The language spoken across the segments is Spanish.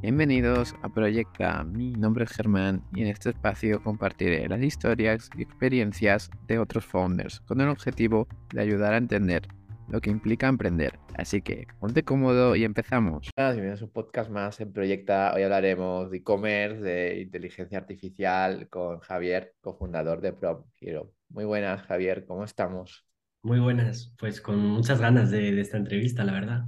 Bienvenidos a Proyecta. Mi nombre es Germán y en este espacio compartiré las historias y experiencias de otros founders con el objetivo de ayudar a entender lo que implica emprender. Así que ponte cómodo y empezamos. Bienvenidos a un podcast más en Proyecta. Hoy hablaremos de e-commerce, de inteligencia artificial con Javier, cofundador de Prom Hero. Muy buenas, Javier, ¿cómo estamos? Muy buenas, pues con muchas ganas de, esta entrevista, la verdad.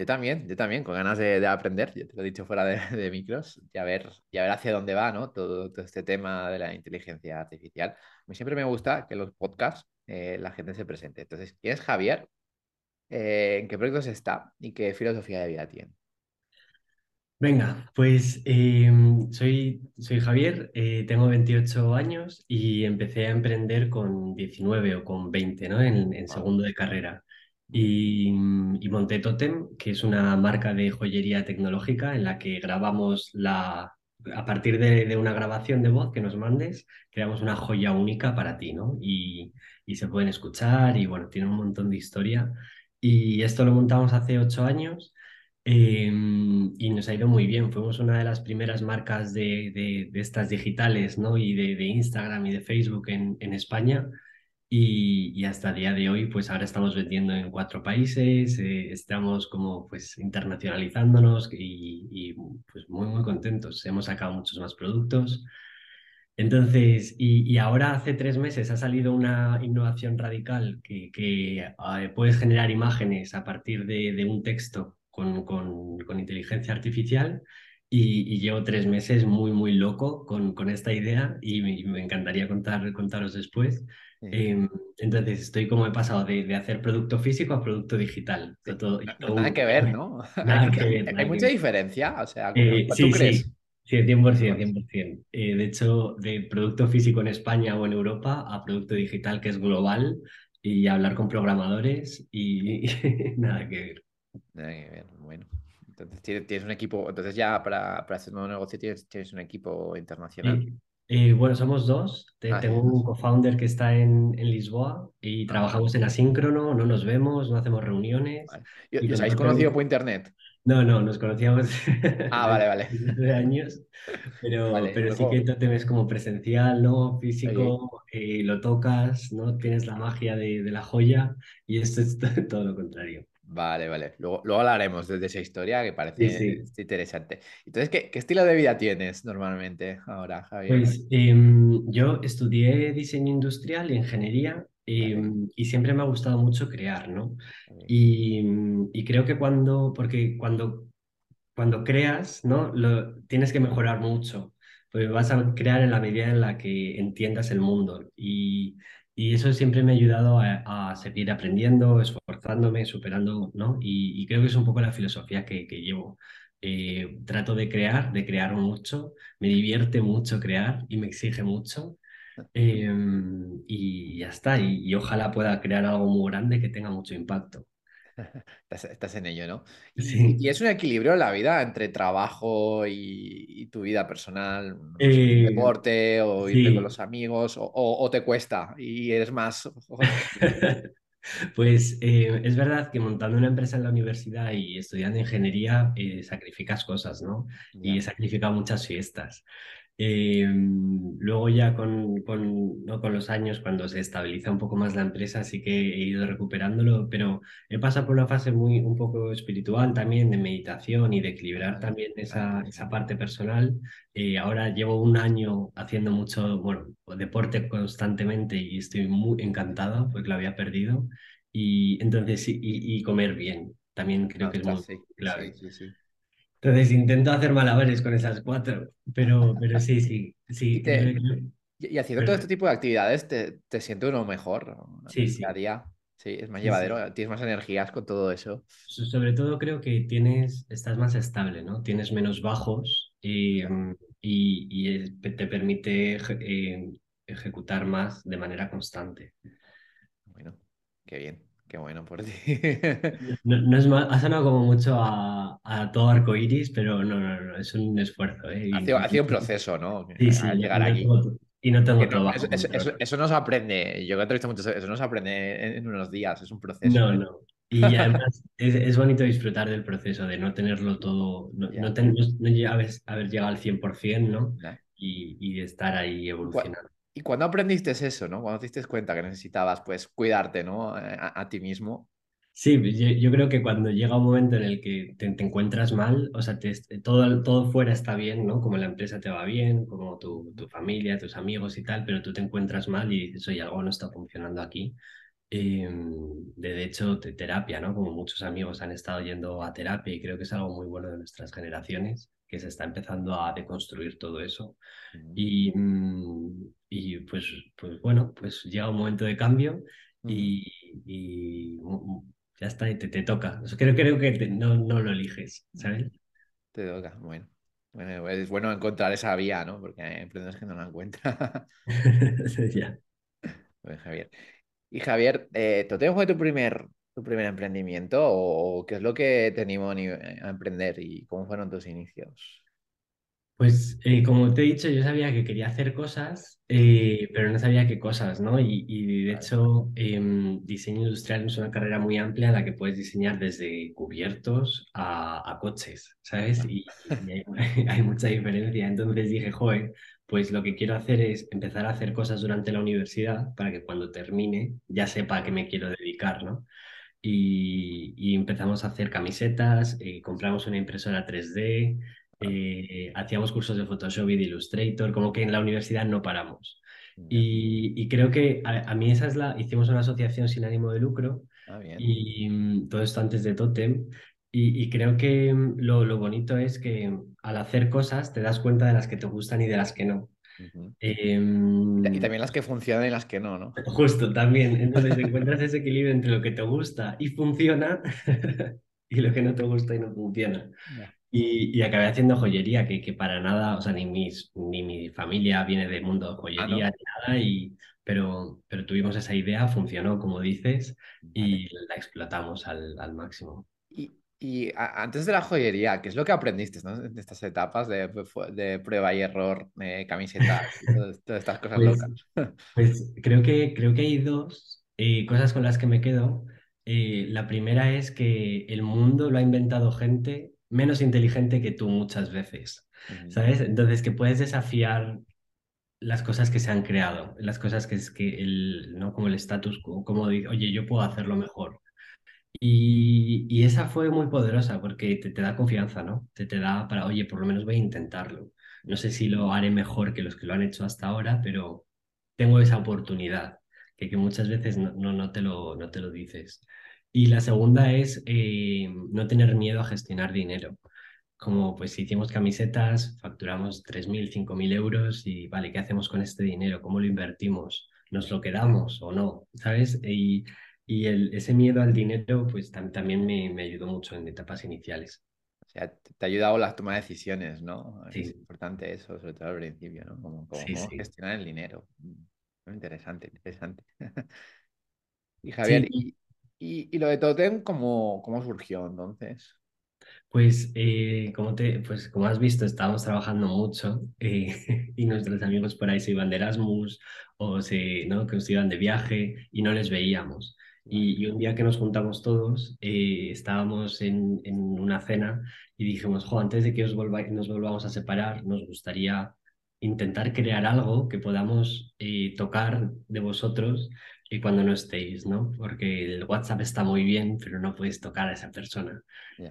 Yo también, yo también, con ganas de, aprender, yo te lo he dicho fuera de, micros, y a, ver, y a ver hacia dónde va ¿no? todo, este tema de la inteligencia artificial. A mí siempre me gusta que en los podcasts eh, la gente se presente. Entonces, ¿quién es Javier? Eh, ¿En qué proyectos está? ¿Y qué filosofía de vida tiene? Venga, pues em, soy, soy Javier, eh, tengo 28 años y empecé a emprender con 19 o con 20, ¿no? En, segundo de carrera. Y, monté Totem, que es una marca de joyería tecnológica en la que grabamos la, a partir de, una grabación de voz que nos mandes, creamos una joya única para ti, ¿no? Y, y se pueden escuchar y bueno, tiene un montón de historia. Y esto lo montamos hace ocho años Em, y nos ha ido muy bien. Fuimos una de las primeras marcas de, de, estas digitales, ¿no? Y de, de, Instagram y de Facebook en, en España. Y, y, hasta el día de hoy, pues ahora estamos vendiendo en cuatro países, eh, estamos como pues internacionalizándonos y, y, pues muy, muy contentos. Hemos sacado muchos más productos. Entonces, y, y, ahora hace tres meses ha salido una innovación radical que, que eh, puedes generar imágenes a partir de, de un texto con, con, con inteligencia artificial y, llevo tres meses muy, muy loco con, con esta idea y me, encantaría contar, contaros después. Em, entonces, estoy como he pasado de, de, hacer producto físico a producto digital. Todo, nada que ver, ¿no? Nada que ver, hay mucha diferencia, o sea, eh, ¿tú sí, crees? Sí. Sí, 100%, 100%. Eh, de hecho, de producto físico en España o en Europa a producto digital que es global y hablar con programadores y nada que ver bueno. Entonces tienes un equipo, entonces ya para, para hacer un nuevo negocio tienes, tienes un equipo internacional. Eh, bueno, somos dos. Ah, tengo un co-founder que está en, en Lisboa y ah. trabajamos en asíncrono, no nos vemos, no hacemos reuniones. ¿Y, os habéis conocido por internet? No, no, nos conocíamos ah, vale, vale. de años, pero, pero sí que te ves como presencial, ¿no? Físico, eh, lo tocas, ¿no? Tienes la magia de, de la joya y esto es todo lo contrario. Vale, vale. Luego, luego hablaremos de, esa historia que parece interesante. Entonces, ¿qué, estilo de vida tienes normalmente ahora, Javier? Pues em, yo estudié diseño industrial y ingeniería em, y siempre me ha gustado mucho crear, ¿no? Y, y, creo que cuando, porque cuando, cuando creas, ¿no? Lo, tienes que mejorar mucho, pues vas a crear en la medida en la que entiendas el mundo y y eso siempre me ha ayudado a, seguir aprendiendo, esforzándome, superando, ¿no? Y, creo que es un poco la filosofía que, llevo. Eh, trato de crear, de crear mucho, me divierte mucho crear y me exige mucho. Em, y ya está, y, ojalá pueda crear algo muy grande que tenga mucho impacto. Estás, en ello, ¿no? Y, es un equilibrio en la vida entre trabajo y, tu vida personal, eh, deporte o irte con los amigos, o, te cuesta y eres más. Pues eh, es verdad que montando una empresa en la universidad y estudiando ingeniería eh, sacrificas cosas, ¿no? Y he sacrificado muchas fiestas. Em, luego ya con, con, ¿no? con los años, cuando se estabiliza un poco más la empresa, sí que he ido recuperándolo, pero he pasado por una fase muy un poco espiritual también, de meditación y de equilibrar también esa, esa parte personal. Eh, ahora llevo un año haciendo mucho, bueno, deporte constantemente y estoy muy encantado porque lo había perdido. Y entonces, y, y comer bien, también creo que es muy clave. Sí, sí, entonces intento hacer malabares con esas cuatro, pero, pero sí, sí, sí. Y, haciendo todo este tipo de actividades te, te sientes uno mejor sí, sí. día a día. Sí, es más llevadero, tienes más energías con todo eso. Sobre todo creo que tienes, estás más estable, ¿no? Tienes menos bajos y, mm, y, te permite eh, ejecutar más de manera constante. Bueno, qué bien. Qué bueno por ti. No, es más, ha sonado como mucho a, a todo arco iris, pero no, no, no, es un esfuerzo. ¿eh? Ha, sido, un proceso, ¿no? Sí, sí, llegar aquí. y no tengo trabajo. Eso, eso, eso, no se aprende, yo he entrevistado mucho, eso no se aprende en, unos días, es un proceso. No, no. Y además es, es bonito disfrutar del proceso, de no tenerlo todo, no, no, Ya, ten- no- no haber, haber llegado al 100%, ¿no? Y, y estar ahí ¿Y, cua- evolucionando. Y cuándo aprendiste eso, ¿no? Cuando te diste cuenta que necesitabas, pues, cuidarte, ¿no? Eh, A, a ti mismo. Sí, pues yo, yo creo que cuando llega un momento en el que te, te encuentras mal, o sea, te- todo, todo fuera está bien, ¿no? Como la empresa te va bien, como tu, tu familia, tus amigos y tal, pero tú te encuentras mal y dices, oye, algo no está funcionando aquí. Eh, de, hecho, te- terapia, ¿no? Como muchos amigos han estado yendo a terapia y creo que es algo muy bueno de nuestras generaciones, que se está empezando a deconstruir todo eso. Y, mm, y pues, pues bueno, pues llega un momento de cambio y, y, ya está, y te, te toca. Creo, creo que te- no, no lo eliges, ¿sabes? Te toca, bueno. Bueno, es bueno encontrar esa vía, ¿no? Porque hay emprendedores que no la encuentran. Ya. Bueno, Javier. Y Javier, eh, ¿tú tienes fue tu primer, tu primer emprendimiento o, o qué es lo que te animó a, ni- a emprender y cómo fueron tus inicios? Pues eh, como te he dicho, yo sabía que quería hacer cosas, eh, pero no sabía qué cosas, ¿no? Y, y de hecho, em, diseño industrial es una carrera muy amplia en la que puedes diseñar desde cubiertos a, a coches, ¿sabes? Y, y hay, hay mucha diferencia. Entonces dije, joder, pues lo que quiero hacer es empezar a hacer cosas durante la universidad para que cuando termine ya sepa a qué me quiero dedicar, ¿no? y, y empezamos a hacer camisetas, eh, compramos una impresora 3D, eh, hacíamos cursos de Photoshop y de Illustrator, como que en la universidad no paramos. Y, y creo que a, a mí esa es la, hicimos una asociación sin ánimo de lucro Ah, bien. y mm, todo esto antes de Totem. Y, y creo que mm, lo, lo bonito es que al hacer cosas te das cuenta de las que te gustan y de las que no. Ujú. Y, ta- y también las que funcionan y las que no, ¿no? Justo, también. Entonces encuentras ese equilibrio entre lo que te gusta y funciona y lo que no te gusta y no funciona. Ya. Y, y acabé haciendo joyería, que, que para nada, o sea, ni, mis, ni mi familia viene del mundo de joyería ni nada, y, pero, pero tuvimos esa idea, funcionó como dices, Vale. y la explotamos al, al máximo. Y, y a- antes de la joyería, ¿qué es lo que aprendiste, ¿no? En estas etapas de, fu- de prueba y error, de camisetas todas, todas estas cosas Pues locas? Pues creo que, creo que hay dos eh, cosas con las que me quedo. Eh, la primera es que el mundo lo ha inventado gente menos inteligente que tú muchas veces. ¿sabes? Entonces que puedes desafiar las cosas que se han creado, las cosas que es que el, ¿no? Como el status quo, como de, oye, yo puedo hacerlo mejor. Y, y esa fue muy poderosa porque te, te da confianza, ¿no? Te, te da para, oye, por lo menos voy a intentarlo. No sé si lo haré mejor que los que lo han hecho hasta ahora, pero tengo esa oportunidad, que, que muchas veces no, no, no te lo, no te lo dices. Y la segunda es eh, no tener miedo a gestionar dinero. Como pues hicimos camisetas, facturamos tres mil cinco mil euros y vale, ¿qué hacemos con este dinero? ¿Cómo lo invertimos? ¿Nos lo quedamos o no? ¿Sabes? Y, y el, ese miedo al dinero pues tam- también me, me ayudó mucho en etapas iniciales. O sea, te, ha ayudado la toma de decisiones, ¿no? Es Sí, importante eso, sobre todo al principio, ¿no? Como, como, sí, sí. gestionar el dinero. Mm, interesante, interesante. Y Javier, Sí, ¿y, y, y lo de Totem, cómo, cómo surgió entonces? Pues, eh, como te, pues como has visto, estábamos trabajando mucho eh, y nuestros amigos por ahí se iban de Erasmus o se, ¿no? que se iban de viaje y no les veíamos. Y, y un día que nos juntamos todos, eh, estábamos en, en una cena y dijimos, jo, antes de que os volva- nos volvamos a separar, nos gustaría intentar crear algo que podamos eh, tocar de vosotros eh, cuando no estéis, ¿no? Porque el WhatsApp está muy bien, pero no puedes tocar a esa persona.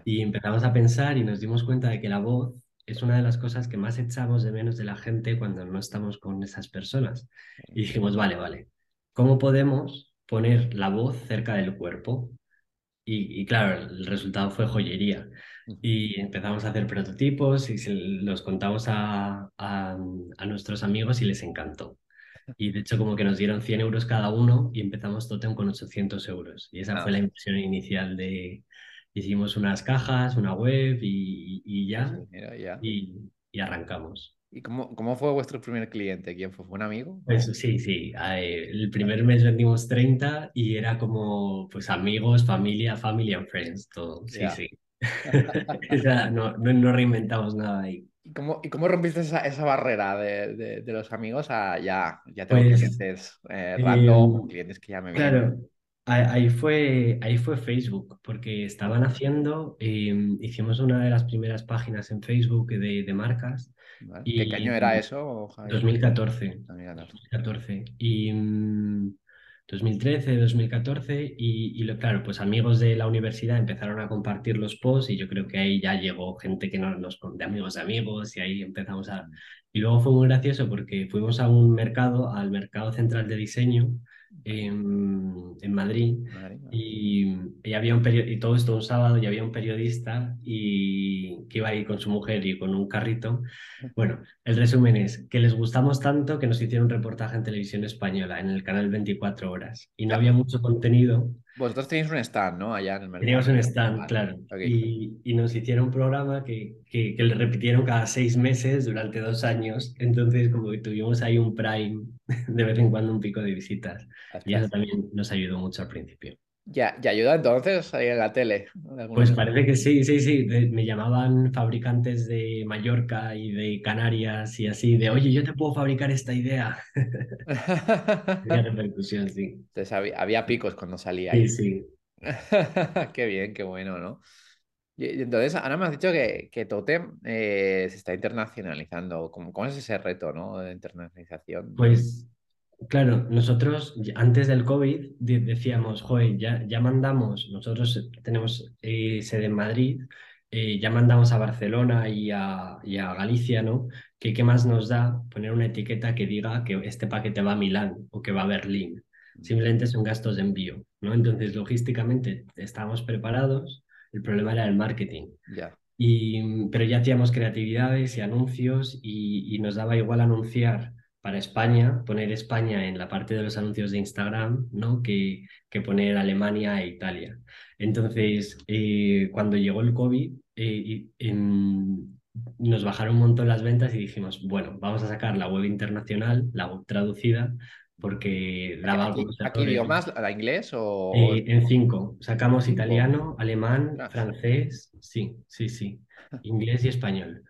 Y empezamos a pensar y nos dimos cuenta de que la voz es una de las cosas que más echamos de menos de la gente cuando no estamos con esas personas. Y dijimos, vale, vale, ¿cómo podemos poner la voz cerca del cuerpo? Y, y claro, el resultado fue joyería. Y empezamos a hacer prototipos y se los contamos a, a, a nuestros amigos y les encantó. Y de hecho como que nos dieron 100 euros cada uno y empezamos Totem con 800 euros. Y esa Ah, fue la inversión inicial de... Hicimos unas cajas, una web y, y ya, mira, ya. y, y arrancamos. ¿Y cómo, cómo fue vuestro primer cliente? ¿Quién fue? ¿Fue un amigo? Pues sí, sí, el primer mes vendimos 30 y era como pues amigos, familia, family and friends, todo, sí, Ya. sí. O sea, no, no, no reinventamos nada ahí. ¿Y cómo, y cómo rompiste esa, esa barrera de, de- de los amigos a ya, ya tengo Pues clientes eh, eh, random clientes que ya me vienen? Claro, Ahí fue, ahí fue Facebook, porque estaban haciendo, em, hicimos una de las primeras páginas en Facebook de, de marcas. ¿Qué y año era eso, Javier? 2014, 2014. 2014 y mm, 2013, 2014 y, y lo, claro, pues amigos de la universidad empezaron a compartir los posts y yo creo que ahí ya llegó gente que no, nos, de amigos de amigos y ahí empezamos a... Y luego fue muy gracioso porque fuimos a un mercado, al Mercado Central de Diseño en, en Madrid y, y había un y todo esto un sábado y había un periodista y que iba ahí con su mujer y con un carrito. Bueno, el resumen es que les gustamos tanto que nos hicieron un reportaje en televisión española en el canal 24 horas y no había mucho contenido. Vosotros tenéis un stand, ¿no? Allá en el mercado. Teníamos un stand, Vale, claro, ok. y, y nos hicieron un programa que, que, que le repitieron cada seis meses durante dos años. Entonces, como que tuvimos ahí un prime de vez en cuando un pico de visitas. Y eso también nos ayudó mucho al principio. Ya, ya ayuda entonces ahí en la tele. Pues parece que sí, sí, sí. me llamaban fabricantes de Mallorca y de Canarias y así, de oye, yo te puedo fabricar esta idea. Tenía repercusión, sí. Entonces había, había picos cuando salía Sí, ahí. sí. Qué bien, qué bueno, ¿no? Y entonces, ahora me has dicho que, que Totem eh, se está internacionalizando. ¿Cómo, cómo es ese reto, ¿no? De internacionalización. Pues claro, nosotros antes del COVID de- decíamos, joder, ya, ya mandamos, nosotros tenemos eh, sede en Madrid, eh, ya mandamos a Barcelona y a, y a Galicia, ¿no? ¿Qué, qué más nos da poner una etiqueta que diga que este paquete va a Milán o que va a Berlín? Simplemente son gastos de envío, ¿no? Entonces, logísticamente estábamos preparados, el problema era el marketing. Ya. Y, pero ya hacíamos creatividades y anuncios y, y nos daba igual anunciar para España, poner España en la parte de los anuncios de Instagram, ¿no? Que, que poner Alemania e Italia. Entonces, eh, cuando llegó el COVID, eh, em, nos bajaron un montón las ventas y dijimos, bueno, vamos a sacar la web internacional, la web traducida, porque daba ¿Aquí, algunos aquí errores. idiomas, la inglés o...? Eh, en cinco. Sacamos Cinco. italiano, alemán, Ostras. francés, sí, sí, sí, inglés y español.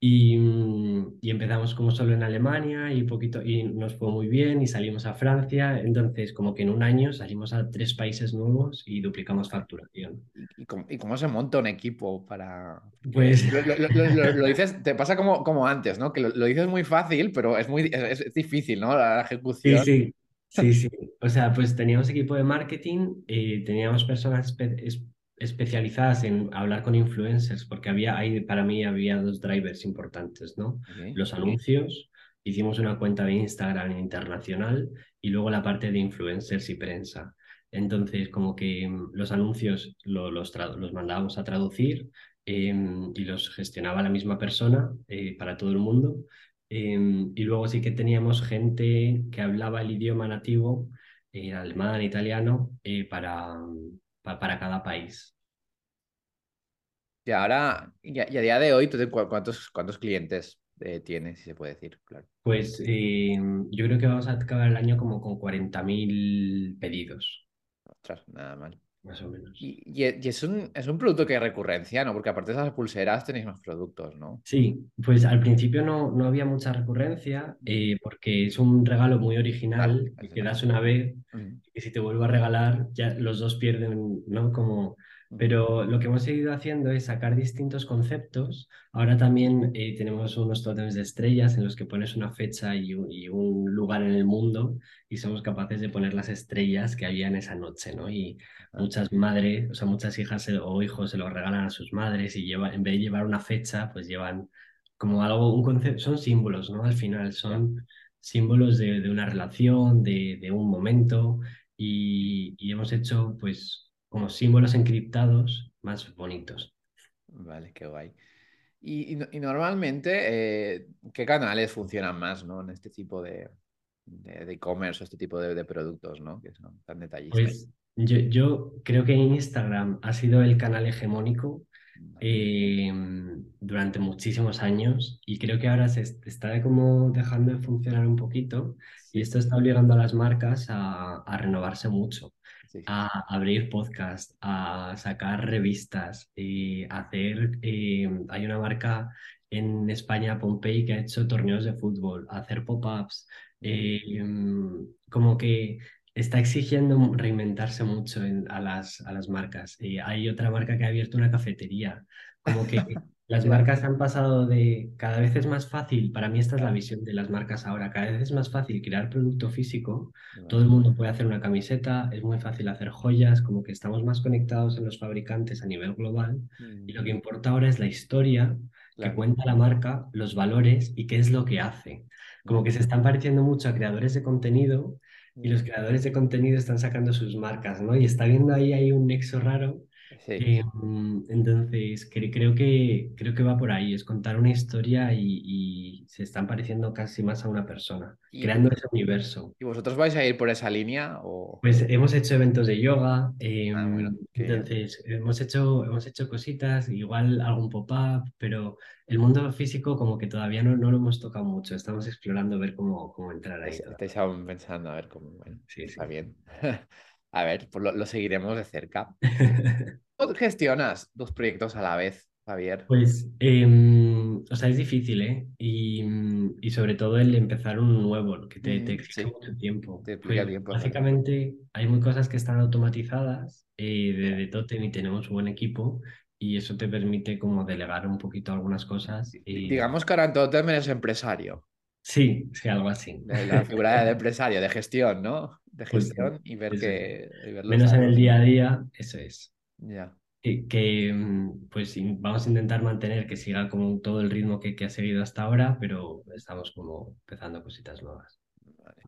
Y, mm, y empezamos como solo en Alemania y poquito y nos fue muy bien y salimos a Francia. Entonces, como que en un año salimos a tres países nuevos y duplicamos facturación. ¿Y, cómo, y cómo se monta un equipo para...? Pues Lo, lo- lo- lo- lo dices, te pasa como, como antes, ¿no? Que lo, dices muy fácil, pero es muy es, es difícil, ¿no? La, la Sí, ejecución. sí, sí, sí. O sea, pues teníamos equipo de marketing, eh, teníamos personas espe- es- especializadas en hablar con influencers, porque había ahí, para mí había dos drivers importantes, ¿no? Ok. Los anuncios, hicimos una cuenta de Instagram internacional y luego la parte de influencers y prensa. Entonces, como que mm, los anuncios lo- los, los mandábamos a traducir em, y los gestionaba la misma persona eh, para todo el mundo. Em, y luego sí que teníamos gente que hablaba el idioma nativo, eh, alemán, italiano, eh, para, pa- para cada país. Y ahora, y a, y a día de hoy, ¿tú te- cu- cuántos, cuántos clientes eh, tienes, si se puede decir? Claro. Pues em, yo creo que vamos a acabar el año como con 40.000 pedidos, Ostras, nada mal. Más o menos. Y, y e- y es un, es un producto que hay recurrencia, ¿no? Porque aparte de esas pulseras tenéis más productos, ¿no? Sí, pues al principio no, no había mucha recurrencia eh, porque es un regalo muy original que das una vez y si te vuelvo a regalar ya los dos pierden, ¿no? Como... Pero lo que hemos seguido haciendo es sacar distintos conceptos. Ahora también eh, tenemos unos tótems de estrellas en los que pones una fecha y un, y un lugar en el mundo y somos capaces de poner las estrellas que había en esa noche, ¿no? Y Ah. muchas madres, o sea, muchas hijas se- o hijos se lo regalan a sus madres y llevan, en vez de llevar una fecha, pues llevan como algo, un concepto, son símbolos, ¿no? Al final son símbolos de, de una relación, de, de un momento y, y hemos hecho pues como símbolos encriptados más bonitos. Vale, qué guay. Y, y no- y normalmente, eh, ¿qué canales funcionan más, ¿no? En este tipo de de de e-commerce o este tipo de, de productos, ¿no? Que son tan detallistas. Pues yo, yo creo que Instagram ha sido el canal hegemónico eh, durante muchísimos años y creo que ahora se est- está como dejando de funcionar un poquito y esto está obligando a las marcas a, a renovarse mucho, Sí, a abrir podcasts, a sacar revistas, eh, a hacer, eh, hay una marca en España, Pompey, que ha hecho torneos de fútbol, hacer pop-ups, eh, como que está exigiendo reinventarse mucho en- a las, a las marcas. Y hay otra marca que ha abierto una cafetería. Como que las marcas han pasado de cada vez es más fácil, para mí esta es la visión de las marcas ahora, cada vez es más fácil crear producto físico, todo el mundo puede hacer una camiseta, es muy fácil hacer joyas, como que estamos más conectados en los fabricantes a nivel global y lo Mm, que importa ahora es la historia que cuenta la marca, los valores y qué es lo que hace. Como Mm, que se están pareciendo mucho a creadores de contenido y mm, los creadores de contenido están sacando sus marcas, ¿no? Y está viendo ahí, hay un nexo raro. Sí. eh, entonces, cre- creo que, creo que va por ahí, es contar una historia y, y se están pareciendo casi más a una persona, ¿Y, creando ese universo. y vosotros vais a ir por esa línea o...? Pues hemos hecho eventos de yoga, Ah, bueno, entonces hemos hecho, hemos hecho cositas, igual algún pop-up, pero el mundo físico como que todavía no, no lo hemos tocado mucho, estamos explorando ver cómo, cómo entrar ahí. Estáis, aún pensando, a ver cómo... Bueno, Sí, sí. está bien. A ver, pues lo, lo seguiremos de cerca. ¿Cómo gestionas dos proyectos a la vez, Javier? Pues, em, o sea, es difícil, ¿eh? Y, y sobre todo el empezar un nuevo, que te, te Mm, exige sí, mucho tiempo. te Pues pilla tiempo básicamente hay muy cosas que están automatizadas eh, de, de Totem y tenemos un buen equipo y eso te permite como delegar un poquito algunas cosas. Y Digamos que ahora en Totem eres empresario. sí, sí, algo así. La figura de empresario, de gestión, ¿no? De Justo, gestión y ver que... y Menos en el día a día, eso es. Ya. que, que, mm, pues vamos a intentar mantener que siga como todo el ritmo que, que ha seguido hasta ahora, pero estamos como empezando cositas nuevas. Vale.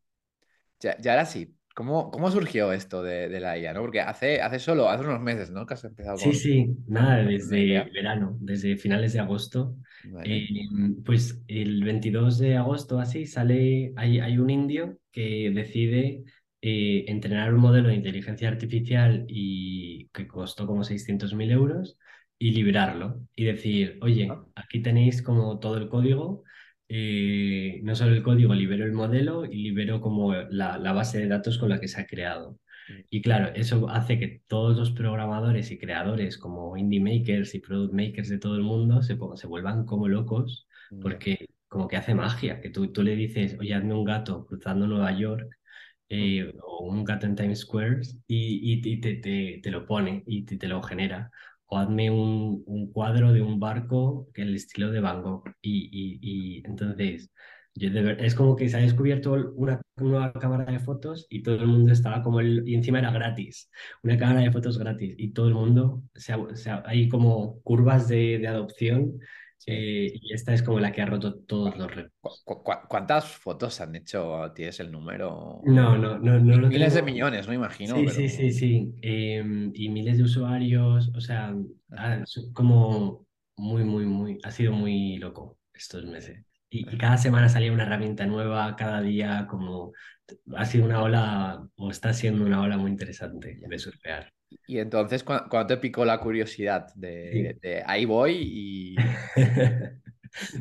Ya, ya ahora sí. ¿Cómo, cómo surgió esto de, de la IA, ¿no? Porque hace, hace solo, hace unos meses, ¿no? Que has empezado Sí, con, sí, nada, desde verano, desde finales de agosto. Vale. Eh, pues el 22 de agosto así sale, hay, hay un indio que decide eh, entrenar un modelo de inteligencia artificial y que costó como 600.000 euros y liberarlo y decir, oye, aquí tenéis como todo el código, eh, no solo el código, libero el modelo y libero como la, la base de datos con la que se ha creado. mm, Y claro, eso hace que todos los programadores y creadores como indie makers y product makers de todo el mundo se, se vuelvan como locos ya. porque como que hace magia, que tú, tú le dices, oye, hazme un gato cruzando Nueva York Mm, eh, o un gato en Times Square y, y- te, te- te lo pone y te, te lo genera. O hazme un, un cuadro de un barco que el estilo de Van Gogh. Y, y, entonces, yo de ver- es como que se ha descubierto una nueva cámara de fotos y todo el mundo estaba como el, y encima era gratis, una cámara de fotos gratis y todo el mundo, se se ha- hay como curvas de, de adopción Sí. eh, y esta es como la que ha roto todos los ¿Cu- récords. cu- cu- ¿Cuántas fotos han hecho? ¿Tienes el número? No, no, no, no lo Miles de millones, no imagino, Sí, pero... sí, sí, sí. Em, y miles de usuarios, o sea, como muy, muy, muy, ha sido muy loco estos meses. Y, y cada semana salía una herramienta nueva, cada día como ha sido una ola, o está siendo una ola muy interesante de surfear. Y entonces, ¿cu- cuando te picó la curiosidad de, Sí. de ahí voy y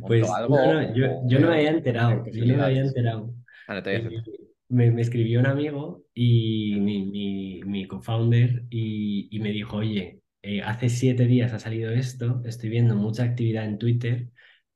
Pues algo no, no, yo, no me había enterado, yo no me había enterado. Ah, no te habías Eh, enterado. me, me escribió un amigo y mi, mi, mi co-founder y, y me dijo, oye, eh, hace siete días ha salido esto, estoy viendo mucha actividad en Twitter,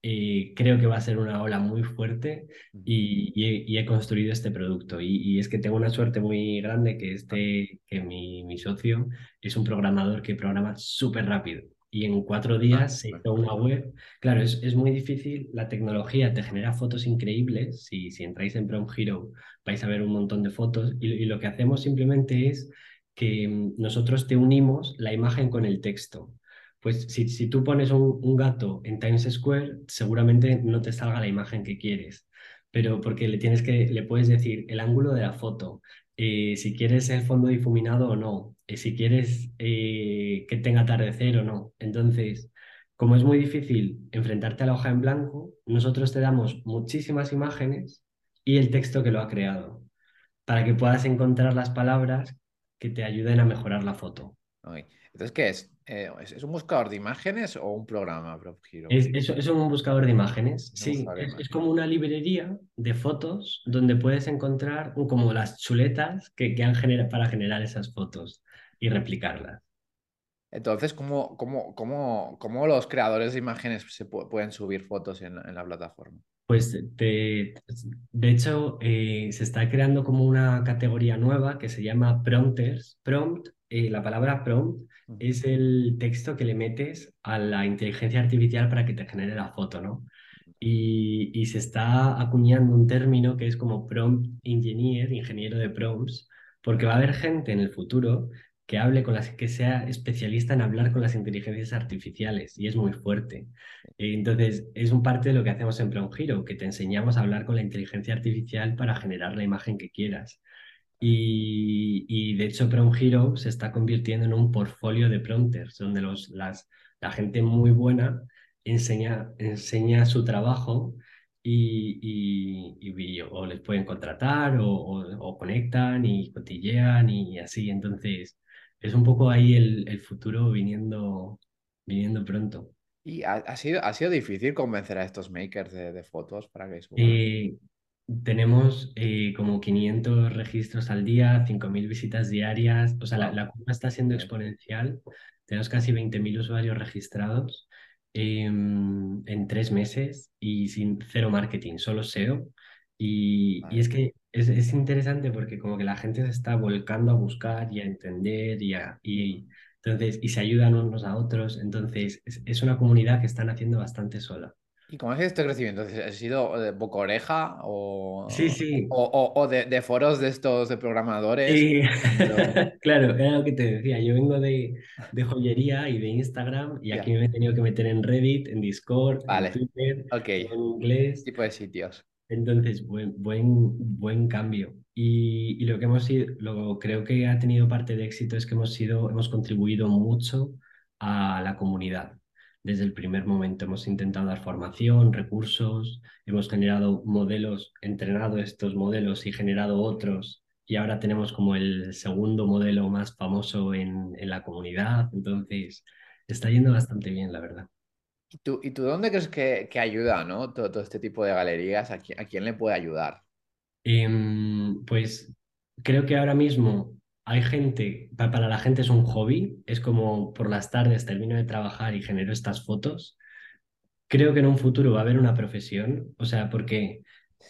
eh, creo que va a ser una ola muy fuerte y, y he, y he construido este producto. Y, y es que tengo una suerte muy grande que, este, que mi, mi socio es un programador que programa súper rápido. Y en cuatro Ah, días se hizo una web. Claro, es, es muy difícil. La tecnología te genera fotos increíbles. Si, si entráis en Prompt Hero vais a ver un montón de fotos. Y, y lo que hacemos simplemente es que mm, nosotros te unimos la imagen con el texto. Pues si, si tú pones un, gato en Times Square, seguramente no te salga la imagen que quieres. Pero porque le tienes que, le puedes decir el ángulo de la foto, eh, si quieres el fondo difuminado o no, eh, si quieres eh, que tenga atardecer o no. Entonces, como es muy difícil enfrentarte a la hoja en blanco, nosotros te damos muchísimas imágenes y el texto que lo ha creado, para que puedas encontrar las palabras que te ayuden a mejorar la foto. Entonces, ¿qué es? Eh, ¿es, es un buscador de imágenes o un programa, Prop Hero? Es, eso es un buscador de imágenes, sí, buscador de es, es como una librería de fotos donde puedes encontrar como las chuletas que, que han genera- para generar esas fotos y replicarlas. Entonces, ¿cómo, cómo, cómo, cómo los creadores de imágenes se pu- pueden subir fotos en, en la plataforma? Pues de, de hecho eh, se está creando como una categoría nueva que se llama prompters. Prompt, eh, la palabra prompt es el texto que le metes a la inteligencia artificial para que te genere la foto, ¿no? Y, y se está acuñando un término que es como prompt engineer, ingeniero de prompts, porque va a haber gente en el futuro que hable con las, que sea especialista en hablar con las inteligencias artificiales y es muy fuerte. Entonces, es un parte de lo que hacemos en Prompt Hero, que te enseñamos a hablar con la inteligencia artificial para generar la imagen que quieras. Y, y de hecho, Prompt Hero se está convirtiendo en un portfolio de prompters, donde los, las, la gente muy buena enseña, enseña su trabajo y, y- y o les pueden contratar o, o- o conectan y cotillean y así. Entonces, es un poco ahí el, el futuro viniendo, viniendo pronto. ¿Y ha, ha sido, ha sido difícil convencer a estos makers de, de fotos para que suban? Eh, tenemos eh, como 500 registros al día, 5.000 visitas diarias, o sea, la, curva está siendo exponencial. Tenemos casi 20.000 usuarios registrados em, en tres meses y sin cero marketing, solo SEO. Y, y Vale. es que es, es interesante porque como que la gente se está volcando a buscar y a entender y, a, y, entonces, y se ayudan unos a otros. Entonces, es, es una comunidad que están haciendo bastante sola. ¿Y cómo ha sido este crecimiento? ¿Ha sido de boca oreja Sí, o, sí, o, o- o de, de foros de estos de programadores? Sí, claro, era lo que te decía. Yo vengo de, de joyería y de Instagram y aquí me he tenido que meter en Reddit, en Discord, en Twitter, ok, todo en inglés. tipo de sitios. Entonces, buen, buen, buen cambio. Y, y lo que hemos sido, lo creo que ha tenido parte de éxito es que hemos sido, hemos contribuido mucho a la comunidad. Desde el primer momento hemos intentado dar formación, recursos, hemos generado modelos, entrenado estos modelos y generado otros. Y ahora tenemos como el segundo modelo más famoso en, en la comunidad. Entonces, está yendo bastante bien, la verdad. ¿Y tú, y tú dónde crees que, que ayuda, ¿no? Todo, todo este tipo de galerías, ¿a quién, a quién le puede ayudar? Em, pues creo que ahora mismo hay gente, pa- para la gente es un hobby, es como por las tardes termino de trabajar y genero estas fotos. Creo que en un futuro va a haber una profesión, o sea, porque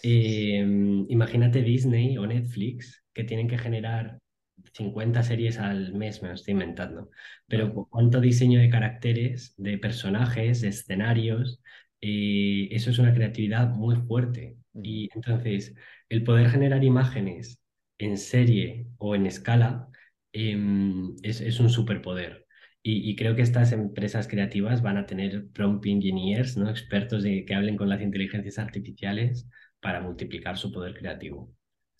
em, imagínate Disney o Netflix que tienen que generar 50 series al mes, me lo estoy inventando, pero cuánto diseño de caracteres, de personajes, de escenarios, eh, eso es una creatividad muy fuerte. Y entonces, el poder generar imágenes en serie o en escala em, es, es un superpoder. Y, y creo que estas empresas creativas van a tener prompt engineers, ¿no? Expertos de, que hablen con las inteligencias artificiales para multiplicar su poder creativo.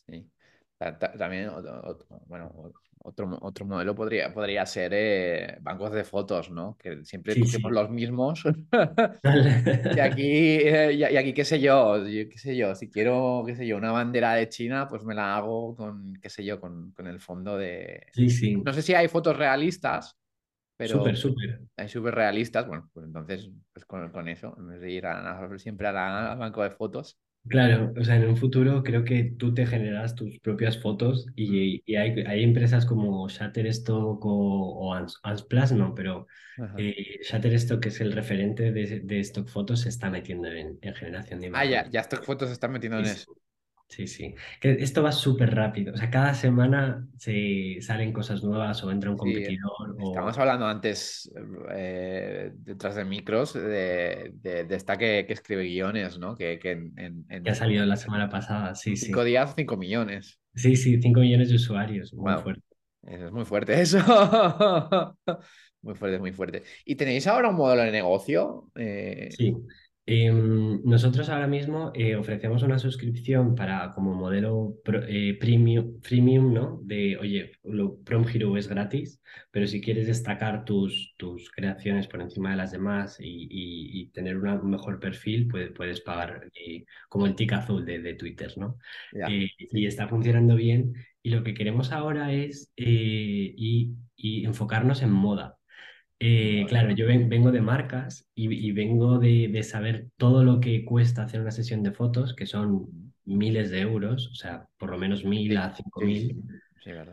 Sí. Ta- ta- También, bueno, otro, otro modelo podría, podría ser eh, bancos de fotos, ¿no? Que siempre Sí, sí. los mismos. Y aquí, eh, y aquí, qué sé yo, yo, qué sé yo, si quiero, qué sé yo, una bandera de China, pues me la hago con, qué sé yo, con, con el fondo de... Sí, sí. No sé si hay fotos realistas, pero Súper, súper. hay súper realistas. Bueno, pues entonces, pues con, con eso, en vez de ir a- siempre al banco de fotos. Claro, o sea, en un futuro creo que tú te generas tus propias fotos y, y hay, hay empresas como Shutterstock o, o Ans- no, pero Ajá. eh, Shutterstock, que es el referente de, de stock fotos, se está metiendo en, en generación de Ah, ya, imágenes. ya estas fotos se están metiendo en eso. Sí, sí. Que esto va súper rápido, o sea, cada semana se salen cosas nuevas o entra un Sí, competidor estábamos o hablando antes, eh, detrás de micros, de, de, de esta que, que escribe guiones, ¿no? Que, que en, en, ha salido la semana pasada, sí, cinco sí. días, cinco millones. Sí, sí, 5 millones de usuarios, muy Wow, fuerte. es muy fuerte eso. Muy fuerte, muy fuerte. ¿Y tenéis ahora un modelo de negocio? Eh, Sí. Em, nosotros ahora mismo eh, ofrecemos una suscripción para como modelo pro- eh, premium, freemium, ¿no? De, oye, lo, Prom Hero es gratis, pero si quieres destacar tus, tus creaciones por encima de las demás y, y- y tener una- un mejor perfil, pues, puedes pagar eh, como el tic azul de, de Twitter, ¿no? y está funcionando bien. Y lo que queremos ahora es y, y enfocarnos en moda. Eh, claro, yo ven- vengo de marcas y, y vengo de, de saber todo lo que cuesta hacer una sesión de fotos, que son miles de euros, o sea, por lo menos mil a cinco mil.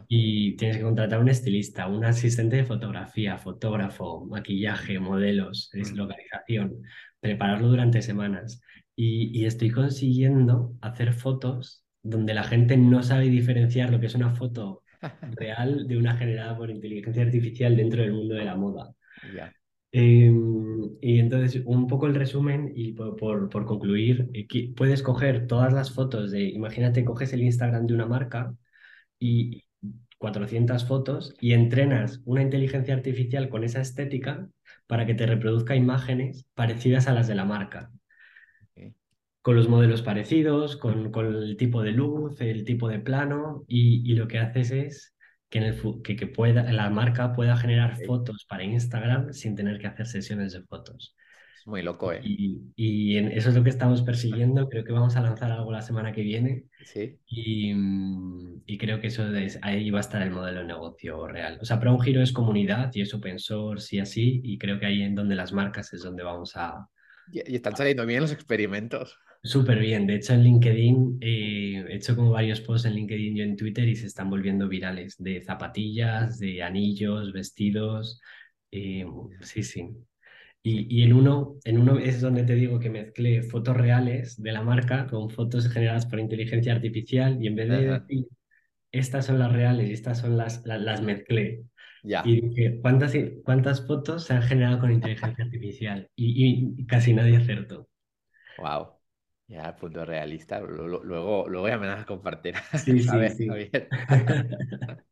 Y tienes que contratar un estilista, un asistente de fotografía, fotógrafo, maquillaje, modelos, Mm. localización, prepararlo durante semanas. Y, y estoy consiguiendo hacer fotos donde la gente no sabe diferenciar lo que es una foto real de una generada por inteligencia artificial dentro del mundo de la moda. Eh, y entonces, un poco el resumen y por, por- por concluir, eh, puedes coger todas las fotos de, imagínate, coges el Instagram de una marca y 400 fotos y entrenas una inteligencia artificial con esa estética para que te reproduzca imágenes parecidas a las de la marca, con los modelos parecidos, con, con el tipo de luz, el tipo de plano y, y lo que haces es que, en el, que, que pueda, la marca pueda generar fotos para Instagram sin tener que hacer sesiones de fotos. Es muy loco, ¿eh? Y, y en- eso es lo que estamos persiguiendo. Creo que vamos a lanzar algo la semana que viene Sí. y, y creo que eso es, ahí va a estar el modelo de negocio real. O sea, pero un giro es comunidad y es open source y así, y creo que ahí en donde las marcas es donde vamos a... Y, y están saliendo bien los experimentos. Súper bien. De hecho, en LinkedIn eh, he hecho como varios posts en LinkedIn y en Twitter y se están volviendo virales de zapatillas, de anillos, vestidos. eh, sí, sí. Y, y en uno, en uno es donde te digo que mezclé fotos reales de la marca con fotos generadas por inteligencia artificial y en vez de Ajá. decir estas son las reales y estas son las, la- las, mezclé. Ya. Y dije, ¿cuántas, cuántas fotos se han generado con inteligencia artificial? Y, y casi nadie acertó. Wow. Ya, punto realista. Luego, luego ya me vas a compartir. Sí, sí, ¿Sabes, sí.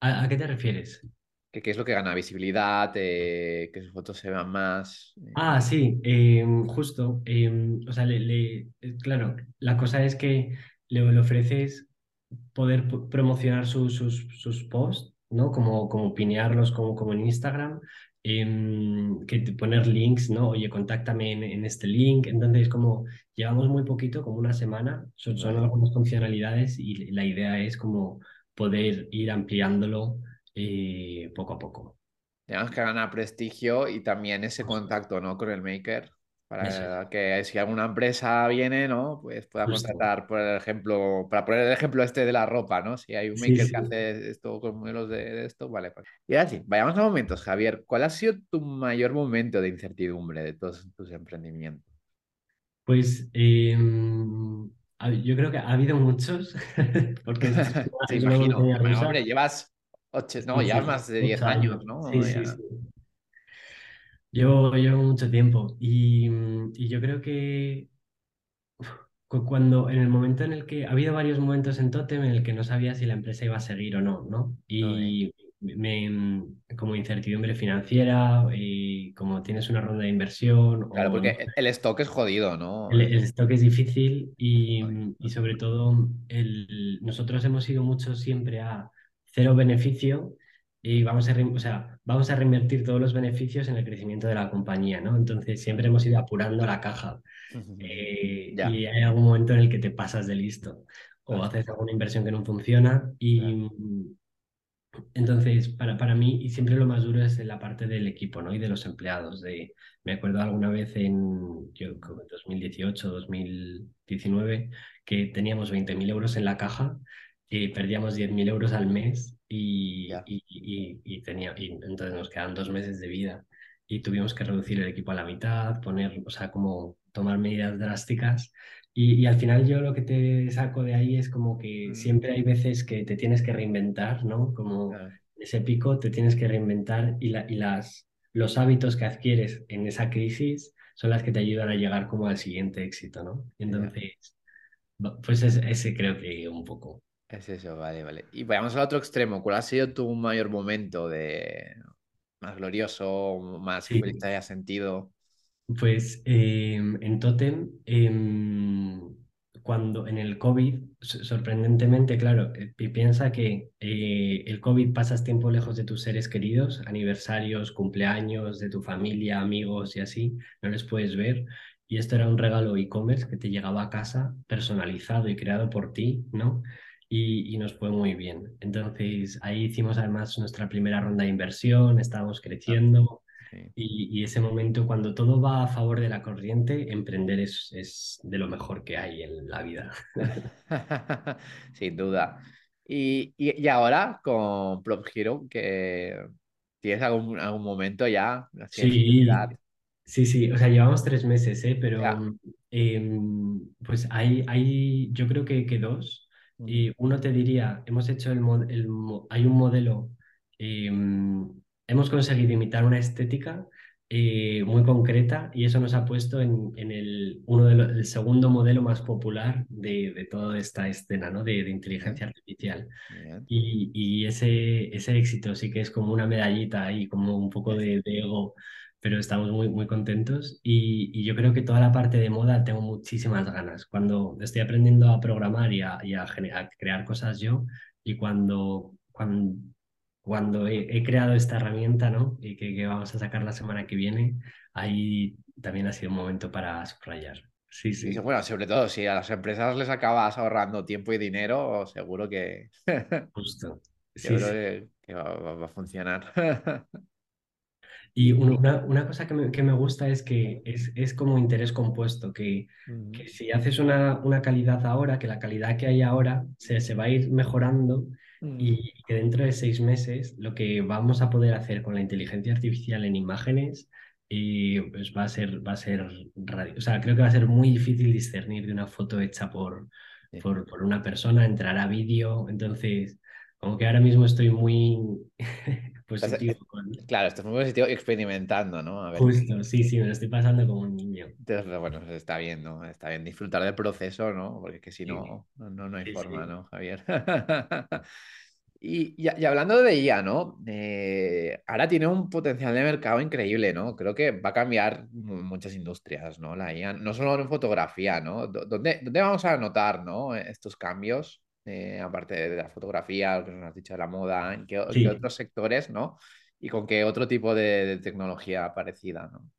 ¿A, a qué te refieres? ¿Qué, qué es lo que gana? Visibilidad, eh, que sus fotos se vean más. eh, Ah, sí, em, justo. em, o sea, le, le- eh, claro, la cosa es que le, le ofreces poder promocionar su- sus, sus posts, ¿no? Como, como pinearlos como, como en Instagram, em, que poner links, ¿no? Oye, contáctame en, en este link. Entonces, como llevamos muy poquito, como una semana, son, son algunas funcionalidades y la idea es como poder ir ampliándolo eh, poco a poco. Digamos que gana prestigio y también ese contacto, ¿no? Con el maker. Para que si alguna empresa viene, ¿no? Pues pueda contratar, por ejemplo, para poner el ejemplo este de la ropa, ¿no? Si hay un maker sí. que hace esto con modelos de, de esto, vale. pues. Y ahora sí, vayamos a momentos, Javier. ¿Cuál ha sido tu mayor momento de incertidumbre de todos tus emprendimientos? Pues em, yo creo que ha habido muchos, porque una imagino. Bueno. Hombre, llevas ocho, no, Sí, ya más de 10 ocho años. ¿no? Sí, sí, sí. Llevo, llevo mucho tiempo y, y yo creo que cu- cuando, en el momento en el que ha habido varios momentos en Totem en el que no sabía si la empresa iba a seguir o no, ¿no? Y me, mm, como incertidumbre financiera, y como tienes una ronda de inversión Claro, o porque el- stock es jodido, ¿no? El, el stock es difícil y, y sobre todo el, nosotros hemos ido mucho siempre a cero beneficio y vamos a, re- o sea, vamos a reinvertir todos los beneficios en el crecimiento de la compañía, ¿no? Entonces siempre hemos ido apurando la caja eh, y hay algún momento en el que te pasas de listo o haces alguna inversión que no funciona y entonces para, para mí y siempre lo más duro es la parte del equipo, ¿no? Y de los empleados. De, me acuerdo alguna vez en yo, como en 2018, 2019, que teníamos 20.000 euros en la caja y perdíamos 10.000 euros al mes y, Ya. y, y, y tenía, y entonces nos quedan dos meses de vida y tuvimos que reducir el equipo a la mitad, poner, o sea, como tomar medidas drásticas. Y, y al final yo lo que te saco de ahí es como que Mm. siempre hay veces que te tienes que reinventar, ¿no? Como en ese pico te tienes que reinventar y, la, y las, los hábitos que adquieres en esa crisis son las que te ayudan a llegar como al siguiente éxito, ¿no? Entonces, pues es- ese creo que un poco. Es eso, vale, vale. Y vayamos al otro extremo. ¿Cuál ha sido tu mayor momento de más glorioso, más que Sí. feliz te haya sentido? Pues eh, en Totem, em, cuando en el COVID, so- sorprendentemente, claro, eh, pi- piensa que eh, el COVID pasas tiempo lejos de tus seres queridos, aniversarios, cumpleaños de tu familia, amigos y así, no les puedes ver. Y esto era un regalo e-commerce que te llegaba a casa personalizado y creado por ti, ¿no? Y, y nos fue muy bien. Entonces ahí hicimos además nuestra primera ronda de inversión, estábamos creciendo. Sí. Y, y ese momento, cuando todo va a favor de la corriente, emprender es, es de lo mejor que hay en la vida. Sin duda. Y, y, ahora con Prop Hero, que tienes algún, algún momento ya, Sí, sí, sí, o sea, llevamos tres meses, ¿eh? Pero em, pues hay, hay, yo creo que, que dos. Y uno te diría, hemos hecho el, el hay un modelo, em, hemos conseguido imitar una estética eh, muy concreta y eso nos ha puesto en, en el, uno de el segundo modelo más popular de, de toda esta escena, ¿no? De, de inteligencia artificial. Y, y ese, ese éxito sí que es como una medallita y como un poco de ego, pero estamos muy, muy contentos. Y, y yo creo que toda la parte de moda tengo muchísimas ganas. Cuando estoy aprendiendo a programar y a, y a a crear cosas yo, y cuando, cuando, cuando he, he creado esta herramienta, ¿no? Y que, que vamos a sacar la semana que viene, ahí también ha sido un momento para subrayar. Sí, eso, sí, bueno, sobre todo si a las empresas les acabas ahorrando tiempo y dinero, seguro que justo. Sí, seguro sí. que, que va, va- va a funcionar. Y una, una cosa que me, que me gusta es que es, es como interés compuesto, que, que si haces una, una calidad ahora, que la calidad que hay ahora se, se va a ir mejorando ujú, y que dentro de seis meses lo que vamos a poder hacer con la inteligencia artificial en imágenes y pues va a ser, va a ser o sea, creo que va a ser muy difícil discernir de una foto hecha por, sí. por, por una persona, entrará vídeo, entonces como que ahora mismo estoy muy Estás- positivo eh, claro, estás muy positivo experimentando, ¿no? A ver qué. Justo, sí, sí, me lo estoy pasando como un niño. Entonces, bueno, pues está bien, ¿no? Está bien disfrutar del proceso, ¿no? Porque que si Sí, no, no, no hay sí, forma, sí. ¿no, Javier? Y, y- y hablando de IA, ¿no? Eh, ahora tiene un potencial de mercado increíble, ¿no? Creo que va a cambiar mu- muchas industrias, ¿no? La IA, no solo en fotografía, ¿no? ¿Dónde, dónde vamos a notar, ¿no? Estos cambios, eh, aparte de la fotografía, lo que nos has dicho de la moda, ¿en qué, otros sectores, ¿no? Y con qué otro tipo de, de tecnología parecida, ¿no?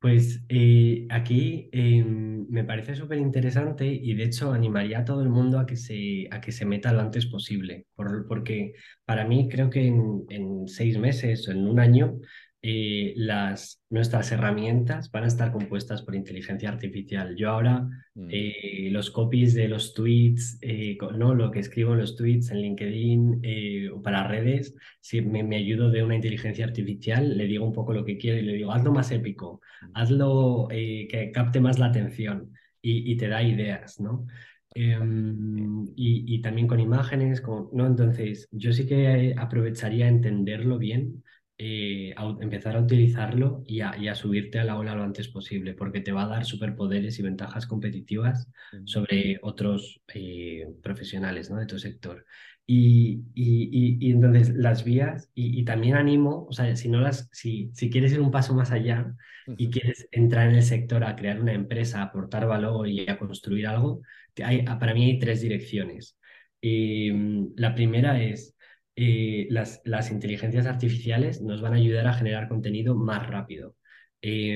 Pues eh, aquí eh, me parece súper interesante y de hecho animaría a todo el mundo a que se, a que se meta lo antes posible, por- porque para mí creo que en, en seis meses o en un año eh, las, nuestras herramientas van a estar compuestas por inteligencia artificial. Yo ahora Mm, eh, los copies de los tweets, eh, ¿no? lo que escribo en los tweets en LinkedIn eh, o para redes, si me, me ayudo de una inteligencia artificial, le digo un poco lo que quiero y le digo, hazlo más épico mm, hazlo eh, que capte más la atención y, y te da ideas, ¿no? Em, y, y también con imágenes, con, ¿no? Entonces, yo sí que aprovecharía entenderlo bien, eh, a empezar a utilizarlo y a, y a subirte a la ola lo antes posible, porque te va a dar superpoderes y ventajas competitivas sobre otros eh, profesionales, ¿no? de tu sector. Y, y, y, entonces las vías, y, también animo, o sea, si no las, si, si quieres ir un paso más allá, y quieres entrar en el sector a crear una empresa, a aportar valor y a construir algo, hay, para mí hay tres direcciones. Eh, la primera es eh, las, las inteligencias artificiales nos van a ayudar a generar contenido más rápido. Eh,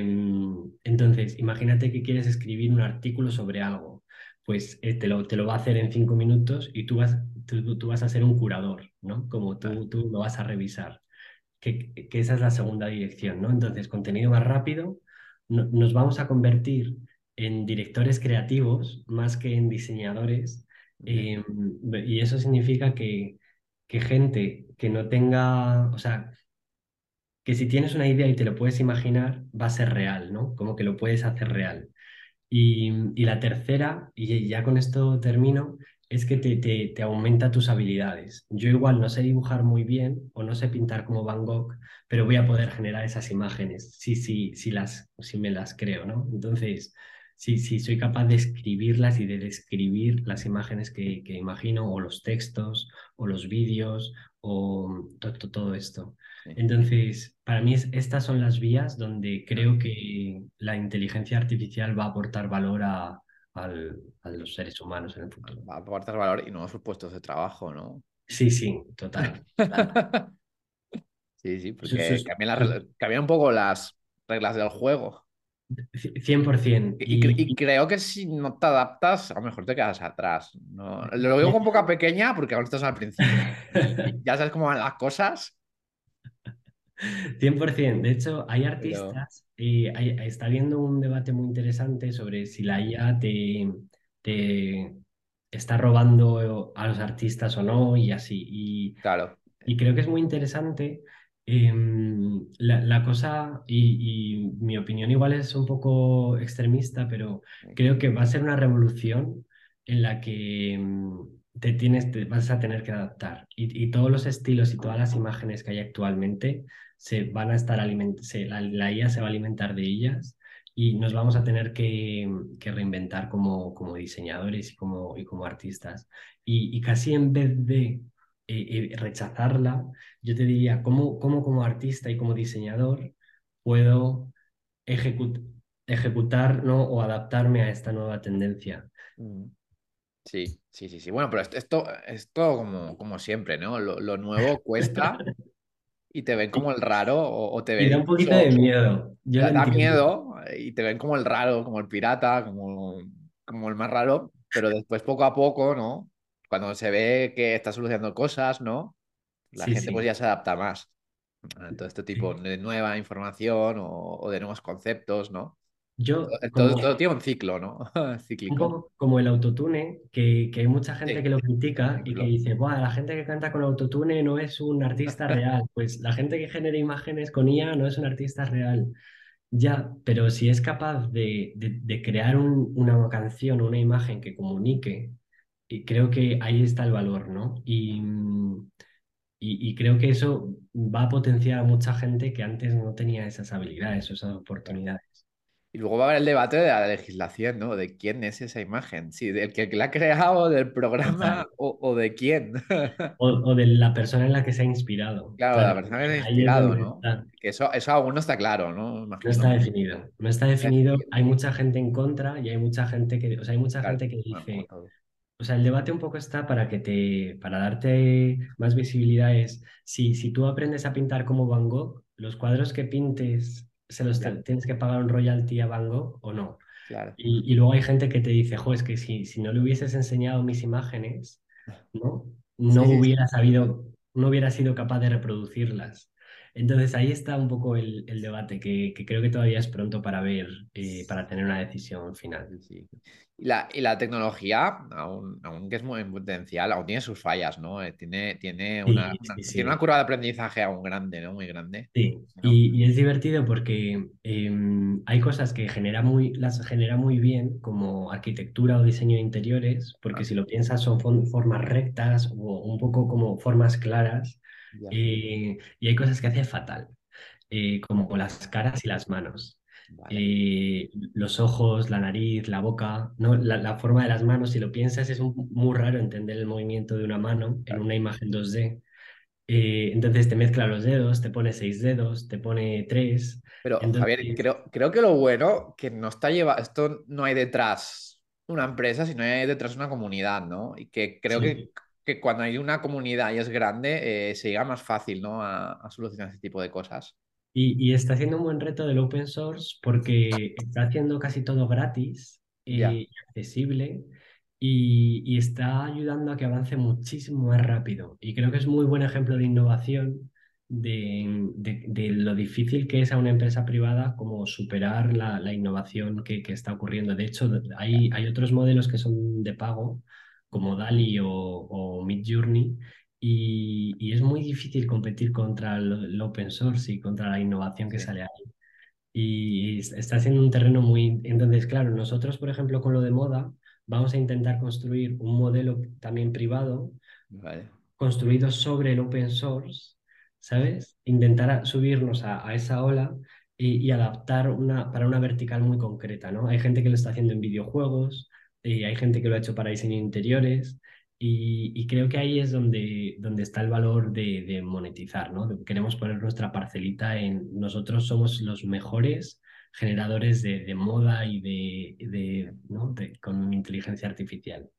entonces, imagínate que quieres escribir un artículo sobre algo, pues eh, te lo, te lo va a hacer en cinco minutos y tú vas, tú, tú vas a ser un curador, ¿no? Como tú, tú lo vas a revisar que, que esa es la segunda dirección, ¿no? Entonces, contenido más rápido, no- nos vamos a convertir en directores creativos más que en diseñadores, eh, y eso significa que, que gente que no tenga, o sea, que si tienes una idea y te lo puedes imaginar, va a ser real, ¿no? Como que lo puedes hacer real. Y, y la tercera, y ya con esto termino, es que te, te, aumenta tus habilidades. Yo igual no sé dibujar muy bien o no sé pintar como Van Gogh, pero voy a poder generar esas imágenes, sí, sí, sí, las, si me las creo, ¿no? Entonces, sí, sí, soy capaz de escribirlas y de describir las imágenes que, que imagino, o los textos, o los vídeos, o to- to- todo esto. sí. Entonces, para mí es- estas son las vías donde creo que la inteligencia artificial va a aportar valor a, al- a los seres humanos en el futuro. Va a aportar valor y nuevos puestos de trabajo, ¿no? Sí, sí, total, total. Sí, sí, porque cambian, las cambian un poco las reglas del juego. Ci- 100%. Y, y Y, creo que si no te adaptas, a lo mejor te quedas atrás. ¿no? Lo digo con boca pequeña porque aún estás al principio. Y, y ya sabes cómo van las cosas, 100%. De hecho, hay pero... artistas y hay- está habiendo un debate muy interesante sobre si la IA te, te, está robando a los artistas o no y así. Y, Claro. y creo que es muy interesante em, la, la cosa, y, y mi opinión igual es un poco extremista, pero creo que va a ser una revolución en la que em, te tienes, te vas a tener que adaptar. Y, y todos los estilos y todas las imágenes que hay actualmente se van a estar alimentando, la, la IA se va a alimentar de ellas y nos vamos a tener que, que reinventar como, como diseñadores y como, y como artistas. Y, y casi en vez de eh, rechazarla, yo te diría, ¿cómo, cómo como artista y como diseñador puedo ejecut- ejecutar, ¿no? o adaptarme a esta nueva tendencia? Mm. Sí, sí, sí, sí. Bueno, pero esto, esto, esto como, como siempre, ¿no? Lo, lo nuevo cuesta y te ven como el raro o, o te Y ven da un poquito de miedo, yo da, miedo y te ven como el raro, como el pirata, como, como el más raro, pero después poco a poco, ¿no? Cuando se ve que está solucionando cosas, ¿no? La Sí, gente pues ya se adapta más a todo este tipo de nueva información o, o de nuevos conceptos, ¿no? Yo, Todo, como, todo tiene un ciclo, ¿no? Un Cíclico. poco como el autotune, que, que hay mucha gente Sí, que lo critica y que dice, Buah, la gente que canta con autotune no es un artista real. Pues la gente que genera imágenes con IA no es un artista real. Ya, pero si es capaz de, de- de crear un- una canción, una imagen que comunique, creo que ahí está el valor, ¿no? Y, mm, y, y creo que eso va a potenciar a mucha gente que antes no tenía esas habilidades o esas oportunidades. Y luego va a haber el debate de la legislación, ¿no? De quién es esa imagen. Sí, del que la ha creado, del programa o, o de quién. O, o de la persona en la que se ha inspirado. Claro, la Claro, persona que se ha es inspirado, ¿no? Que eso, eso aún no está claro, ¿no? No está definido. No está definido. Hay mucha gente en contra y hay mucha gente que, o sea, hay mucha Claro, gente que dice. O sea, el debate un poco está para que te, para darte más visibilidad es, si, si tú aprendes a pintar como Van Gogh, los cuadros que pintes, se los tienes que pagar un royalty a Van Gogh o no. claro. Y, y luego hay gente que te dice, jo, es que si, si no le hubieses enseñado mis imágenes, ¿no? No Sí, sí, sí. hubiera sabido, no hubiera sido capaz de reproducirlas. Entonces ahí está un poco el, el debate, que, que creo que todavía es pronto para ver, eh, para tener una decisión final. Sí. Y la, y la tecnología, aún, aún que es muy potencial, aún tiene sus fallas, ¿no? Eh, Tiene, tiene una, Sí, tiene una curva de aprendizaje aún grande, ¿no? Muy grande, Sí, ¿no? y, y es divertido porque em, hay cosas que genera muy, las genera muy bien, como arquitectura o diseño de interiores, porque Ah, si lo piensas son formas rectas o un poco como formas claras, eh, y hay cosas que hace fatal, eh, como las caras y las manos. Vale. Eh, los ojos, la nariz, la boca, ¿no? La, la forma de las manos, si lo piensas, es un- muy raro entender el movimiento de una mano en una imagen 2D. Eh, entonces te mezcla los dedos, te pone seis dedos, te pone tres. Pero, Javier, creo, creo que lo bueno que no está lleva, esto no hay detrás una empresa, sino hay detrás una comunidad, ¿no? Y que creo que, sí. que cuando hay una comunidad y es grande, eh, se llega más fácil, ¿no? A, a solucionar este tipo de cosas. Y, y está haciendo un buen reto del open source porque está haciendo casi todo gratis eh, y accesible y, y está ayudando a que avance muchísimo más rápido. Y creo que es muy buen ejemplo de innovación de, de- de lo difícil que es a una empresa privada como superar la, la innovación que, que está ocurriendo. De hecho, hay, hay otros modelos que son de pago, como DALI o, o Midjourney, y, y es muy difícil competir contra el, el open source y contra la innovación que sí, sale ahí. Y es- está siendo un terreno muy... Entonces, claro, nosotros, por ejemplo, con lo de moda, vamos a intentar construir un modelo también privado vale. construidos sobre el open source, ¿sabes? Intentar subirnos a, a esa ola y, y adaptar una, para una vertical muy concreta, ¿no? Hay gente que lo está haciendo en videojuegos, y hay gente que lo ha hecho para diseño de interiores, y, y creo que ahí es donde, donde está el valor de, de monetizar, ¿no? De- Queremos poner nuestra parcelita en nosotros somos los mejores generadores de, de moda y de, de, ¿no? con inteligencia artificial.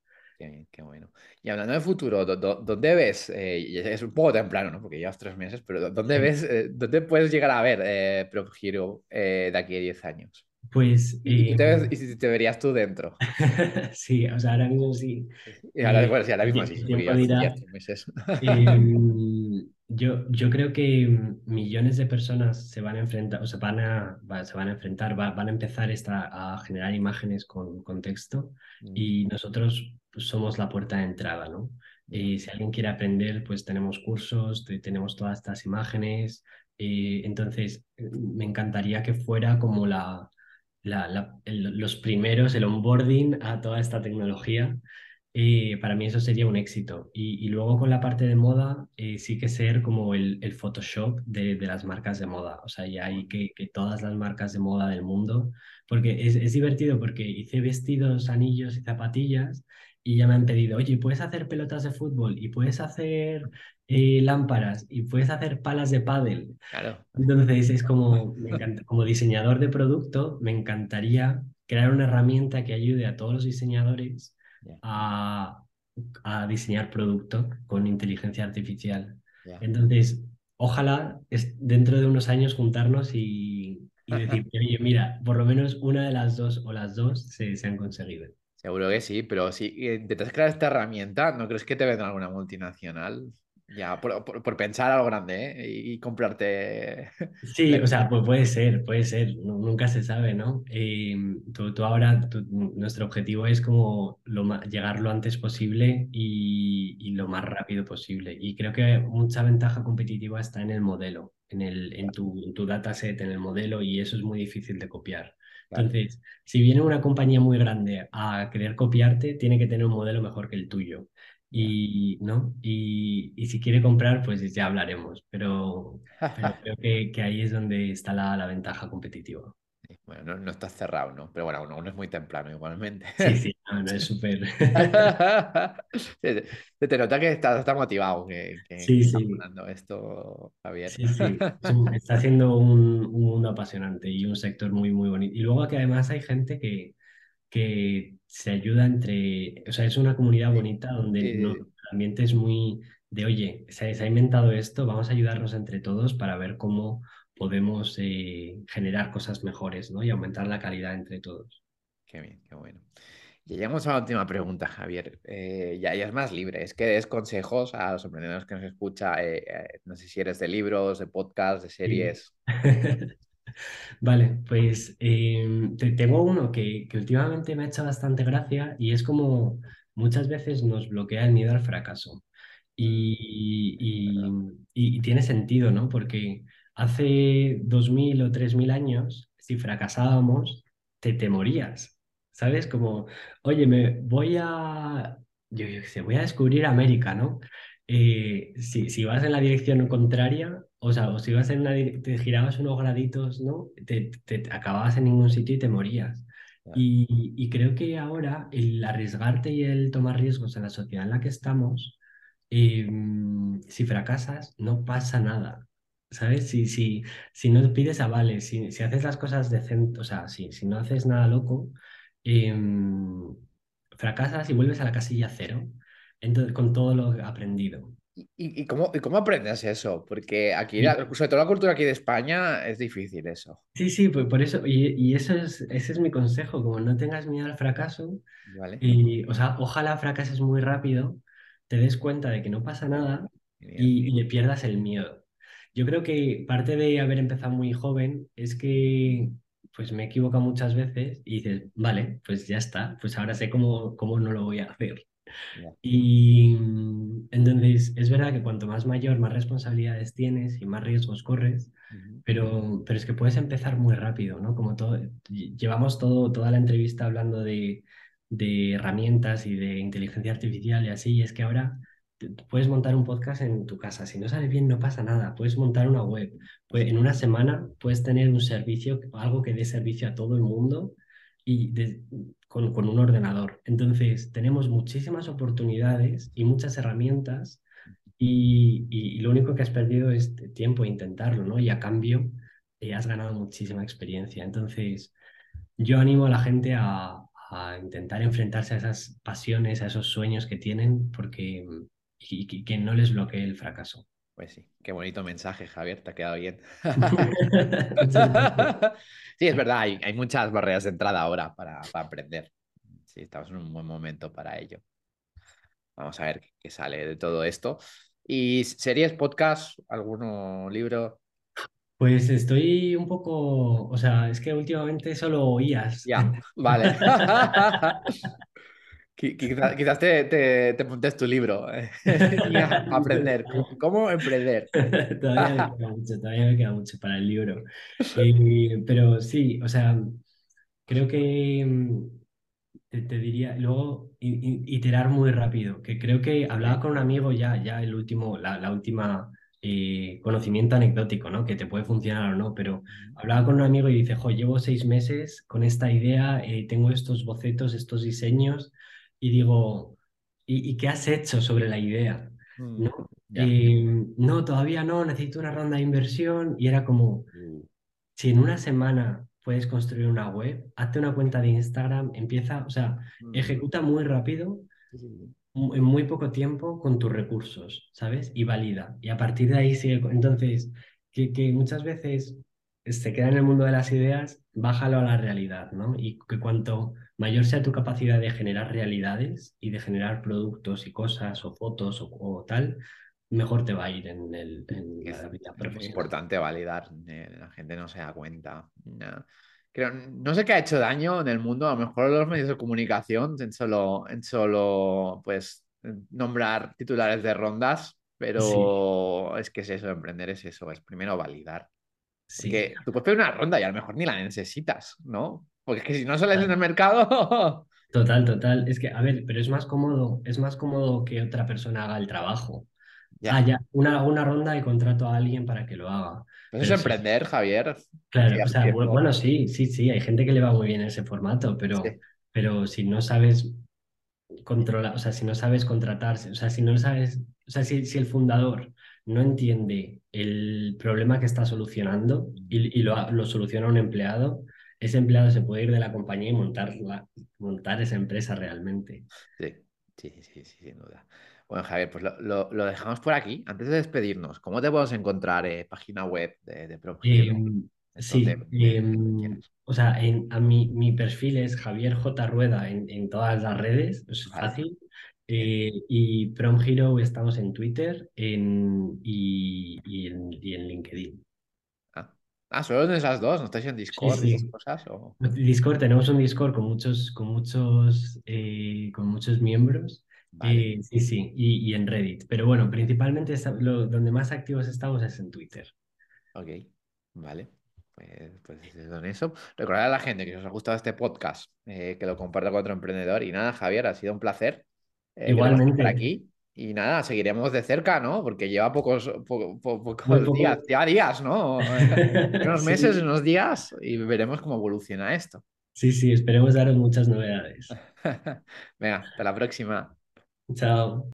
Qué bueno. Y hablando de futuro, ¿dó- dó- ¿dónde ves? eh, es un poco temprano, ¿no? Porque llevas tres meses, pero ¿dó- ¿dónde ves? eh, ¿dónde puedes llegar a ver eh, Prop Hero eh, de aquí a 10 años? Pues Y, y te ves- em, y te verías tú dentro. sí, o sea, ahora mismo sí. Y ahora, Eh, bueno, sí, ahora mismo sí, dirá. Em, yo, yo creo que mm, millones de personas se van a enfrentar, o se van a, va- se van a enfrentar, va- van a empezar esta, a generar imágenes con, con texto Mm, y nosotros pues, somos la puerta de entrada, ¿no? Y si alguien quiere aprender, pues tenemos cursos, te- tenemos todas estas imágenes. eh, entonces, eh, me encantaría que fuera como la, los primeros, el onboarding a toda esta tecnología eh, para mí eso sería un éxito. Y, luego con la parte de moda, eh, sí que ser como el, Photoshop de, las marcas de moda. O sea, ya hay que, que todas las marcas de moda del mundo, porque es, es divertido porque hice vestidos, anillos y zapatillas y ya me han pedido, oye, ¿puedes hacer pelotas de fútbol? ¿Y puedes hacer eh, lámparas? ¿Y puedes hacer palas de pádel? claro. Entonces es como, me encanta, como diseñador de producto, me encantaría crear una herramienta que ayude a todos los diseñadores a, a diseñar producto con inteligencia artificial. Entonces, ojalá es, dentro de unos años juntarnos y, y decir, oye, mira, por lo menos una de las dos o las dos se, se han conseguido. Seguro que sí, pero si intentas crear esta herramienta, ¿no crees que te vendrá alguna multinacional? Ya, por, por- por pensar algo grande, ¿eh? Y, y comprarte. Sí, o sea, pues puede ser, puede ser, nu- nunca se sabe, ¿no? Eh, tú, tú ahora, tú- nuestro objetivo es como lo llegar lo antes posible y, y lo más rápido posible. Y creo que mucha ventaja competitiva está en el modelo, en el, en tu, en tu dataset, en el modelo, y eso es muy difícil de copiar. Entonces, si viene una compañía muy grande a querer copiarte, tiene que tener un modelo mejor que el tuyo. Y, ¿no? Y, y si quiere comprar, pues ya hablaremos, pero, pero creo que, que ahí es donde está la, la ventaja competitiva. Bueno, no, no estás cerrado, ¿no? Pero bueno, aún aún es muy temprano igualmente. Sí, sí, no, no es súper. Se te nota que estás motivado, que, que, Sí, está sí, esto, Javier. sí, sí. Está siendo un, un mundo apasionante y un sector muy, muy bonito. Y luego que además hay gente que, que se ayuda entre, o sea, es una comunidad bonita donde no, el ambiente es muy de, oye, se, se ha inventado esto, vamos a ayudarnos entre todos para ver cómo podemos eh, generar cosas mejores, ¿no? Y aumentar la calidad entre todos. Qué bien, qué bueno. Y llegamos a la última pregunta, Javier. Eh, ya, ya es más libre. Es que des consejos a los emprendedores que nos escucha. eh, eh, no sé si eres de libros, de podcasts, de Sí. Vale, pues eh, te- tengo uno que, que últimamente me ha hecho bastante gracia y es como muchas veces nos bloquea el miedo al fracaso. Mm, Y, y- verdad. y- y tiene sentido, ¿no? Porque hace 2000 o 3000 años, si fracasábamos, te, te morías, ¿sabes? Como, oye, me voy a, yo, yo sé, voy a descubrir América, ¿no? Eh, si, si vas en la dirección contraria, o sea, o si vas en una, te girabas unos graditos, ¿no? Te, te- te acababas en ningún sitio y te morías. Ya, Y, y creo que ahora el arriesgarte y el tomar riesgos en la sociedad en la que estamos, eh, si fracasas, no pasa nada. ¿Sabes? Si, si, si no pides avales, si, si haces las cosas decentes, o sea, si, si no haces nada loco, em, fracasas y vuelves a la casilla cero. Entonces, con todo lo aprendido. ¿Y, y- cómo, y cómo aprendes eso? Porque aquí, sobre todo la cultura aquí de España, es difícil eso. Sí, sí, pues por eso, y, y eso es, ese es mi consejo, como no tengas miedo al fracaso, ¿Vale? y, o sea, ojalá fracases muy rápido, te des cuenta de que no pasa nada y le pierdas el miedo. Yo creo que parte de haber empezado muy joven es que pues me he equivocado muchas veces y dices, vale, pues ya está, pues ahora sé cómo, cómo no lo voy a hacer. Y mm, entonces es verdad que cuanto más mayor, más responsabilidades tienes y más riesgos corres, pero, pero es que puedes empezar muy rápido, ¿no? Como todo, lle- llevamos todo, toda la entrevista hablando de, de herramientas y de inteligencia artificial y así, y es que ahora puedes montar un podcast en tu casa. Si no sale bien, no pasa nada. Puedes montar una web. Pues en una semana puedes tener un servicio, algo que dé servicio a todo el mundo y de- con, con un ordenador. Entonces, tenemos muchísimas oportunidades y muchas herramientas y, y- y lo único que has perdido es tiempo e intentarlo, ¿no? Y a cambio eh, has ganado muchísima experiencia. Entonces, yo animo a la gente a, a intentar enfrentarse a esas pasiones, a esos sueños que tienen, porque y, y que no les bloquee el fracaso. Pues sí, qué bonito mensaje, Javier, te ha quedado bien. Sí, es verdad, hay, hay muchas barreras de entrada ahora para, para aprender. Sí, estamos en un buen momento para ello. Vamos a ver qué, sale de todo esto. ¿Y series, podcast, alguno libro? Pues estoy un poco, o sea, es que últimamente solo oías. Ya, vale. Qui- Quizás, quizás te, te, te montes tu libro. eh. Aprender. ¿Cómo, emprender? Todavía me queda mucho, todavía me queda mucho para el libro. Eh, pero sí, o sea, creo que mm, te, te diría, luego iterar muy rápido, que creo que hablaba con un amigo ya, ya el último, la, la última eh, conocimiento anecdótico, ¿no? Que te puede funcionar o no, pero hablaba con un amigo y dice, jo, llevo seis meses con esta idea, eh, tengo estos bocetos, estos diseños, y digo, ¿y, y qué has hecho sobre la idea? Mm, ¿No? Eh, no, todavía no, necesito una ronda de inversión, y era como... Si en una semana puedes construir una web, hazte una cuenta de Instagram, empieza, o sea, Mm, ejecuta muy rápido, en muy poco tiempo con tus recursos, ¿sabes? Y valida. Y a partir de ahí sigue. Entonces, que, que muchas veces se queda en el mundo de las ideas, bájalo a la realidad, ¿no? Y que cuanto mayor sea tu capacidad de generar realidades y de generar productos y cosas o fotos o, o tal, mejor te va a ir en, el, en es, la vida es profesional. importante validar, eh, la gente no se da cuenta. No. Creo, no sé qué ha hecho daño en el mundo, a lo mejor los medios de comunicación, en solo, en solo pues, nombrar titulares de rondas, Sí, pero es que es eso, emprender es eso, es primero validar. sí. Porque tú puedes pedir una ronda y a lo mejor ni la necesitas, ¿no? Porque es que si no sales en el mercado, total, total. Es que, a ver, pero es más cómodo, es más cómodo que otra persona haga el trabajo. Ah, ya. ya, una, una ronda y contrato a alguien para que lo haga. Pues es sí, emprender, Javier. claro, o sea, bueno, sí, sí, sí, hay gente que le va muy bien ese formato, pero, Sí. pero si no sabes controlar, o sea, si no sabes contratarse, o sea, si no sabes, o sea, si, si el fundador no entiende el problema que está solucionando y, y lo, lo soluciona un empleado, ese empleado se puede ir de la compañía y montarla, montar esa empresa realmente. Sí, sí, sí, sí, sin duda. Bueno, Javier, pues lo, lo- lo dejamos por aquí. Antes de despedirnos, ¿cómo te podemos encontrar? eh, página web de, de donde sí, em, o sea, en, a mi, mi perfil es Javier J. Rueda en, en todas las redes, es Vale, fácil. Eh, y Prom Hero estamos en Twitter en, y, y en, y en LinkedIn. Ah, solo en esas dos, ¿no estáis en Sí, Discord y esas sí. cosas? O... Discord, tenemos un Discord con muchos, con muchos, eh, con muchos miembros. Vale, Eh, sí, sí, y, y en Reddit. Pero bueno, principalmente lo, donde más activos estamos es en Twitter. ok, vale. Pues, pues eso. Recordad a la gente que si os ha gustado este podcast, eh, que lo comparta con otro emprendedor. Y nada, Javier, ha sido un placer que te pases por Igualmente, aquí. Y nada, seguiremos de cerca, ¿no? Porque lleva pocos, po- po- muy pocos días, lleva días, ¿no? Unos meses, Sí, unos días y veremos cómo evoluciona esto. sí, sí, esperemos daros muchas novedades. Venga, hasta la próxima. Chao.